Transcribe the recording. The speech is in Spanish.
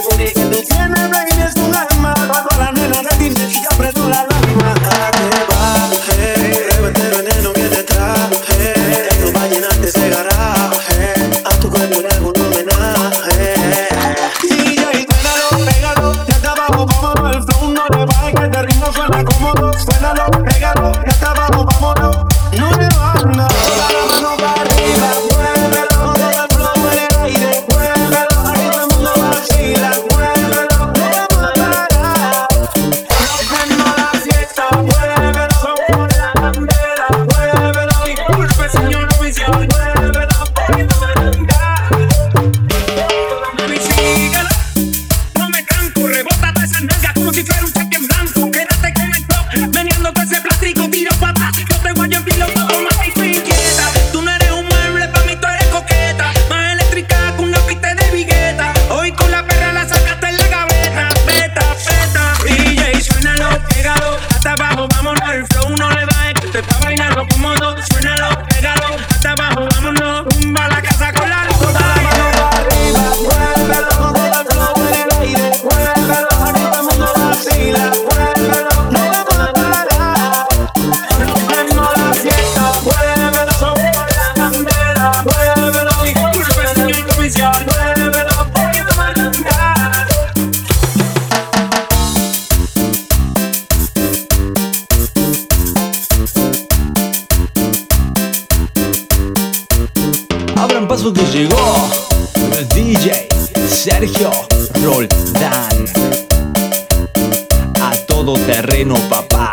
Tiene paso que llegó el DJ Sergio Roldán. A todo terreno, papá.